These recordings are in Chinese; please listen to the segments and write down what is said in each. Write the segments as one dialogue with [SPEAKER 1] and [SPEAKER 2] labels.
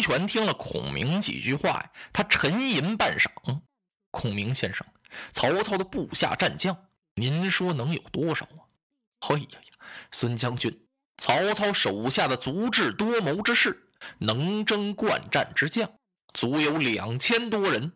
[SPEAKER 1] 孙权听了孔明几句话呀，他沉吟半晌。孔明先生，曹操的部下战将，您说能有多少啊？嘿呀呀，孙将军，曹操手下的足智多谋之士，能征惯战之将，足有两千多人。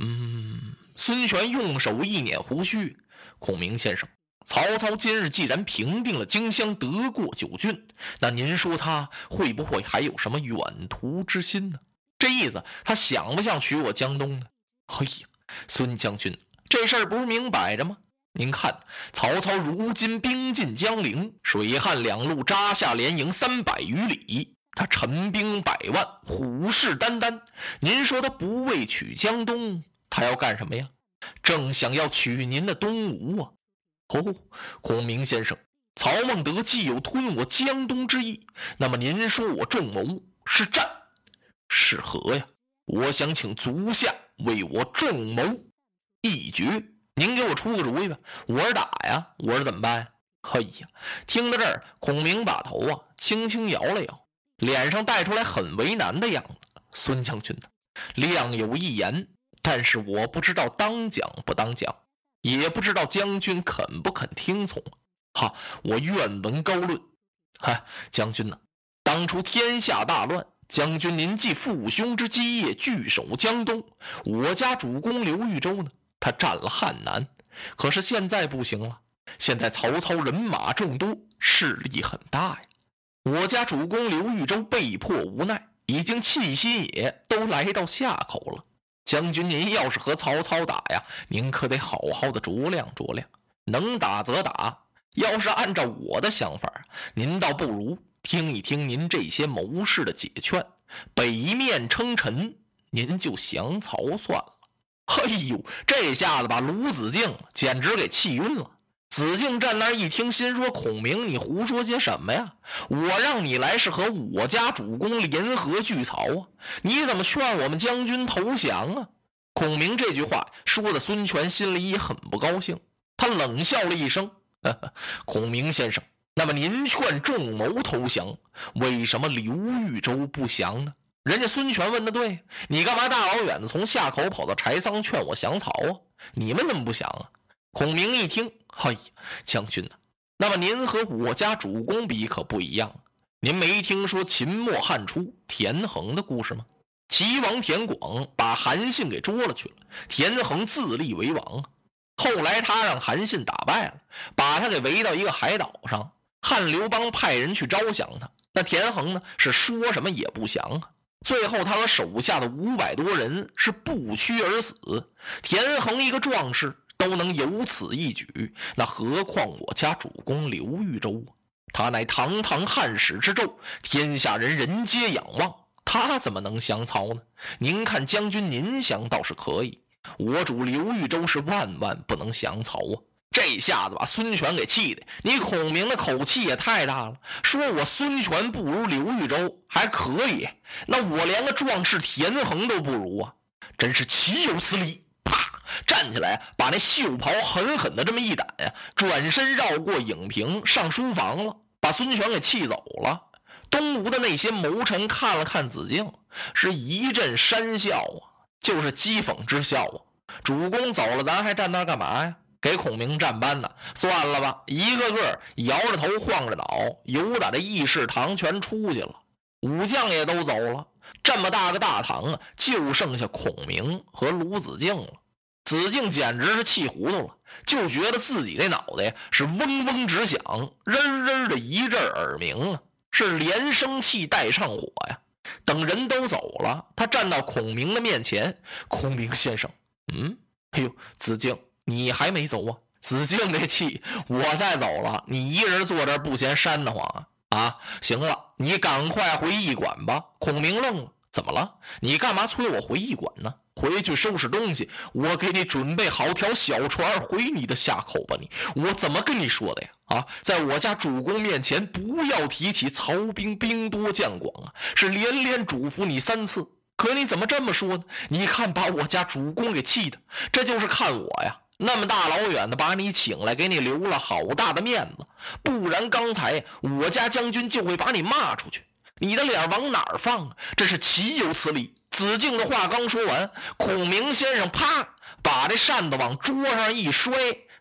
[SPEAKER 1] 嗯，孙权用手一捻胡须，孔明先生，曹操今日既然平定了荆襄，得过九郡，那您说他会不会还有什么远图之心呢？这意思，他想不想取我江东呢？嘿呀，孙将军，这事儿不是明摆着吗？您看，曹操如今兵进江陵，水旱两路扎下连营三百余里，他陈兵百万，虎视眈眈。您说他不为取江东，他要干什么呀？正想要取您的东吴啊！哦，孔明先生，曹孟德既有吞我江东之意，那么您说我仲谋是战是和呀？我想请足下为我仲谋一决。您给我出个主意吧！我是打呀，我是怎么办呀？嘿呀，听到这儿，孔明把头啊轻轻摇了摇，脸上带出来很为难的样子。孙将军呢，亮有一言，但是我不知道当讲不当讲，也不知道将军肯不肯听从。哈，我愿闻高论。哈，将军呢，当初天下大乱，将军您继父兄之基业，据守江东，我家主公刘豫州呢？他占了汉南，可是现在不行了。现在曹操人马众多，势力很大呀。我家主公刘豫州被迫无奈，已经弃新野，都来到夏口了。将军，您要是和曹操打呀，您可得好好的酌量酌量，能打则打。要是按照我的想法，您倒不如听一听您这些谋士的解劝，北面称臣，您就降曹算了。哎呦，这下子把卢子敬简直给气晕了。子敬站那儿一听，心说：“孔明，你胡说些什么呀？我让你来是和我家主公联合拒曹啊！你怎么劝我们将军投降啊？”孔明这句话说的，孙权心里也很不高兴。他冷笑了一声：“ 孔明先生，那么您劝仲谋投降，为什么刘豫州不降呢？”人家孙权问的对，你干嘛大老远的从夏口跑到柴桑劝我降曹啊？你们怎么不降啊？孔明一听，嘿，将军呐，那么您和我家主公比可不一样。您没听说秦末汉初田横的故事吗？齐王田广把韩信给捉了去了，田横自立为王。后来他让韩信打败了，把他给围到一个海岛上。汉刘邦派人去招降他，那田横呢是说什么也不降啊。最后，他和手下的五百多人是不屈而死。田横一个壮士都能有此一举，那何况我家主公刘豫州啊？他乃堂堂汉室之胄，天下人人皆仰望，他怎么能降曹呢？您看，将军您降倒是可以，我主刘豫州是万万不能降曹啊！这下子把孙权给气的，你孔明的口气也太大了，说我孙权不如刘豫州还可以，那我连个壮士田横都不如啊，真是岂有此理！站起来把那袖袍狠狠的这么一掸呀，转身绕过影屏上书房了，把孙权给气走了。东吴的那些谋臣看了看子敬，是一阵讪笑啊，就是讥讽之笑啊。主公走了，咱还站那干嘛呀？给孔明站班呢，算了吧，一个个摇着头，晃着脑，由打这议事堂全出去了。武将也都走了，这么大个大堂啊，就剩下孔明和卢子敬了。子敬简直是气糊涂了，就觉得自己这脑袋是嗡嗡直响，人人的一阵耳鸣啊，是连生气带上火呀。等人都走了，他站到孔明的面前：“孔明先生，嗯，哎呦，子敬。”你还没走啊？子敬这气，我再走了，你一人坐这不嫌膻得慌啊？啊，行了，你赶快回驿馆吧。孔明愣了，怎么了？你干嘛催我回驿馆呢？回去收拾东西，我给你准备好条小船回你的下口吧。你，我怎么跟你说的呀？啊，在我家主公面前不要提起曹兵兵多将广啊，是连连嘱咐你三次。可你怎么这么说呢？你看把我家主公给气的，这就是看我呀。那么大老远的把你请来，给你留了好大的面子，不然刚才我家将军就会把你骂出去。你的脸往哪儿放啊？这是岂有此理！子敬的话刚说完，孔明先生啪把这扇子往桌上一摔，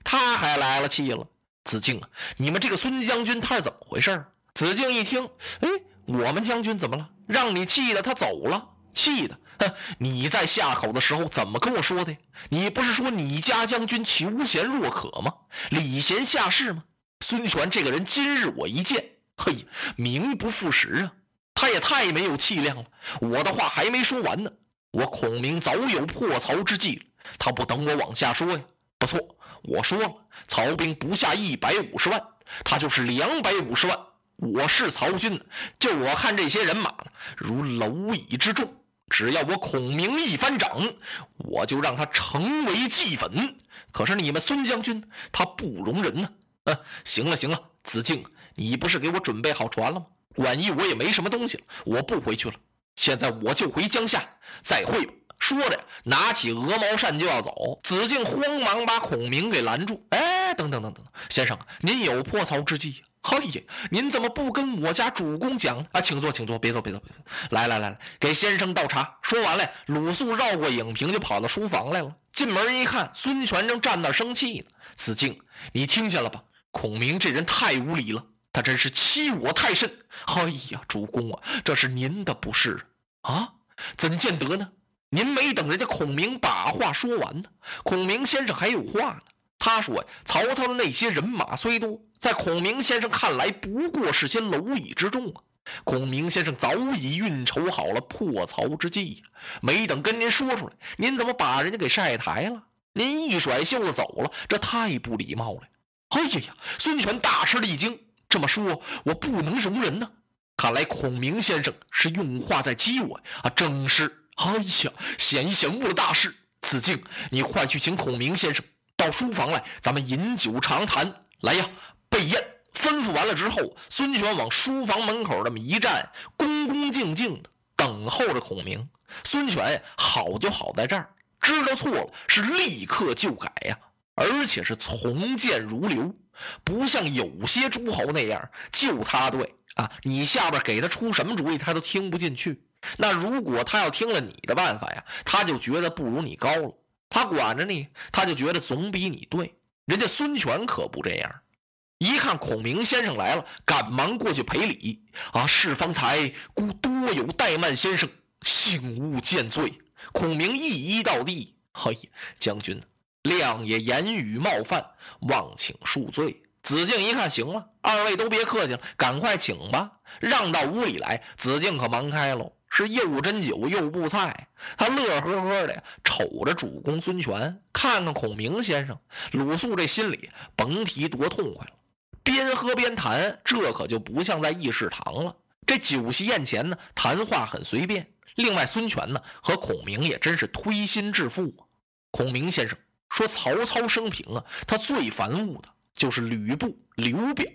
[SPEAKER 1] 他还来了气了。子敬啊，你们这个孙将军他是怎么回事？子敬一听，哎，我们将军怎么了？让你气的他走了，气的。哼，你在下口的时候怎么跟我说的？你不是说你家将军求贤若渴吗？礼贤下士吗？孙权这个人，今日我一见，嘿，名不副实啊！他也太没有气量了。我的话还没说完呢，我孔明早有破曹之计了。他不等我往下说呀？不错，我说了，曹兵不下一百五十万，他就是两百五十万。我是曹军，就我看这些人马呢，如蝼蚁之众。只要我孔明一翻掌，我就让他成为齑粉。可是你们孙将军，他不容人呢。嗯，行了行了，子敬，你不是给我准备好船了吗？管义我也没什么东西了，我不回去了。现在我就回江夏，再会吧。说着，拿起鹅毛扇就要走。子敬慌忙把孔明给拦住。哎，等等等等，先生，您有破曹之计？嘿呀，您怎么不跟我家主公讲啊？请坐，请坐，别走，别走，别走。来来来来，给先生倒茶。说完了，鲁肃绕过影屏就跑到书房来了。进门一看，孙权正站那生气呢。子敬，你听见了吧？孔明这人太无礼了。他真是欺我太甚！哎呀，主公啊，这是您的不是啊？怎见得呢？您没等人家孔明把话说完呢，孔明先生还有话呢。他说呀，曹操的那些人马虽多，在孔明先生看来不过是些蝼蚁之众啊。孔明先生早已运筹好了破曹之计，没等跟您说出来，您怎么把人家给晒台了？您一甩袖子走了，这太不礼貌了！哎呀呀，孙权大吃了一惊。这么说，我不能容人呢。看来孔明先生是用话在激我啊！正是，哎呀，险一险误了大事。子敬，你快去请孔明先生到书房来，咱们饮酒长谈。来呀，备宴。吩咐完了之后，孙权往书房门口这么一站，恭恭敬敬的等候着孔明。孙权好就好在这儿，知道错了是立刻就改呀，而且是从谏如流。不像有些诸侯那样，就他对啊，你下边给他出什么主意，他都听不进去。那如果他要听了你的办法呀，他就觉得不如你高了。他管着你，他就觉得总比你对。人家孙权可不这样，一看孔明先生来了，赶忙过去赔礼啊！是方才孤多有怠慢先生，幸勿见罪。孔明一一到地，嘿，将军。亮也言语冒犯，望请恕罪。子敬一看，行了，二位都别客气了，赶快请吧，让到屋里来。子敬可忙开喽，是又斟酒又布菜，他乐呵呵的，瞅着主公孙权，看看孔明先生。鲁肃这心里甭提多痛快了，边喝边谈，这可就不像在议事堂了。这酒席宴前呢，谈话很随便。另外，孙权呢和孔明也真是推心置腹啊。孔明先生。说曹操生平啊，他最烦恶的就是吕布、刘表、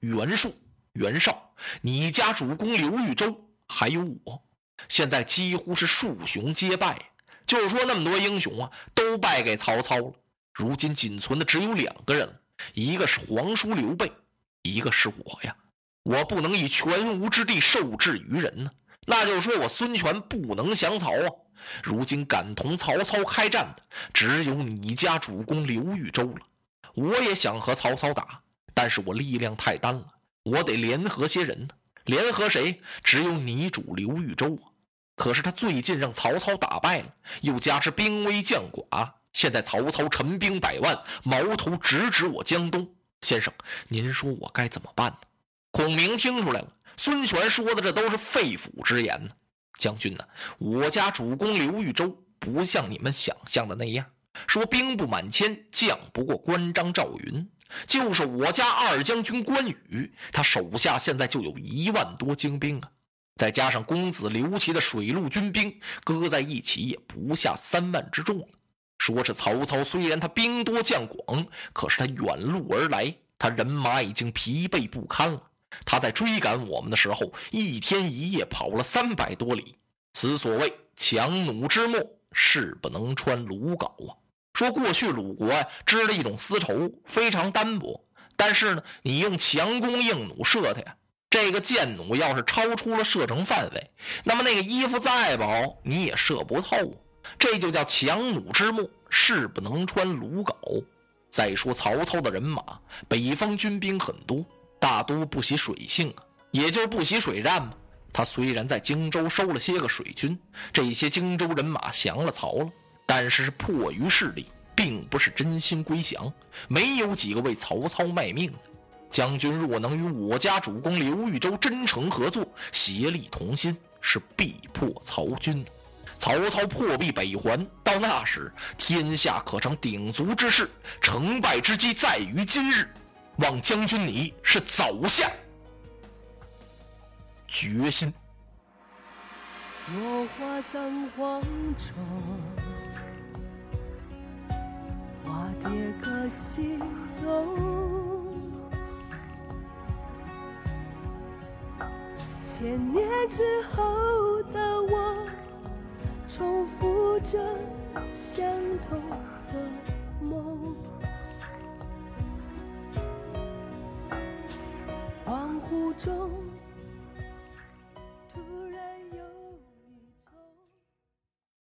[SPEAKER 1] 袁术、袁绍，你家主公刘豫州，还有我，现在几乎是数雄皆败。就是说那么多英雄啊，都败给曹操了。如今仅存的只有两个人了，一个是皇叔刘备，一个是我呀。我不能以全无之地受制于人呢。那就是说我孙权不能降曹啊。如今敢同曹操开战的，只有你家主公刘豫州了。我也想和曹操打，但是我力量太单了，我得联合些人呢。联合谁？只有你主刘豫州啊。可是他最近让曹操打败了，又加之兵微将寡，现在曹操陈兵百万，矛头直指我江东。先生，您说我该怎么办呢？孔明听出来了，孙权说的这都是肺腑之言呢。将军呢？我家主公刘豫州不像你们想象的那样，说兵不满千，将不过关张赵云。就是我家二将军关羽，他手下现在就有一万多精兵啊，再加上公子刘琦的水陆军兵，搁在一起也不下三万之众。说是曹操虽然他兵多将广，可是他远路而来，他人马已经疲惫不堪了。他在追赶我们的时候，一天一夜跑了三百多里。此所谓强弩之末，势不能穿鲁缟啊！说过去鲁国呀织了一种丝绸，非常单薄，但是呢，你用强弓硬弩射它呀，这个箭弩要是超出了射程范围，那么那个衣服再薄，你也射不透。这就叫强弩之末，士不能穿鲁缟。再说曹操的人马，北方军兵很多，大都不习水性啊，也就不习水战嘛。他虽然在荆州收了些个水军，这些荆州人马降了曹了，但是是迫于势力，并不是真心归降，没有几个为曹操卖命的。将军若能与我家主公刘豫州真诚合作，协力同心，是必破曹军。曹操破壁北还，到那时天下可成鼎足之势，成败之机在于今日。望将军你是早下决心。
[SPEAKER 2] 落花葬黄冢，花蝶各西东。千年之后的我，重复着相同的中。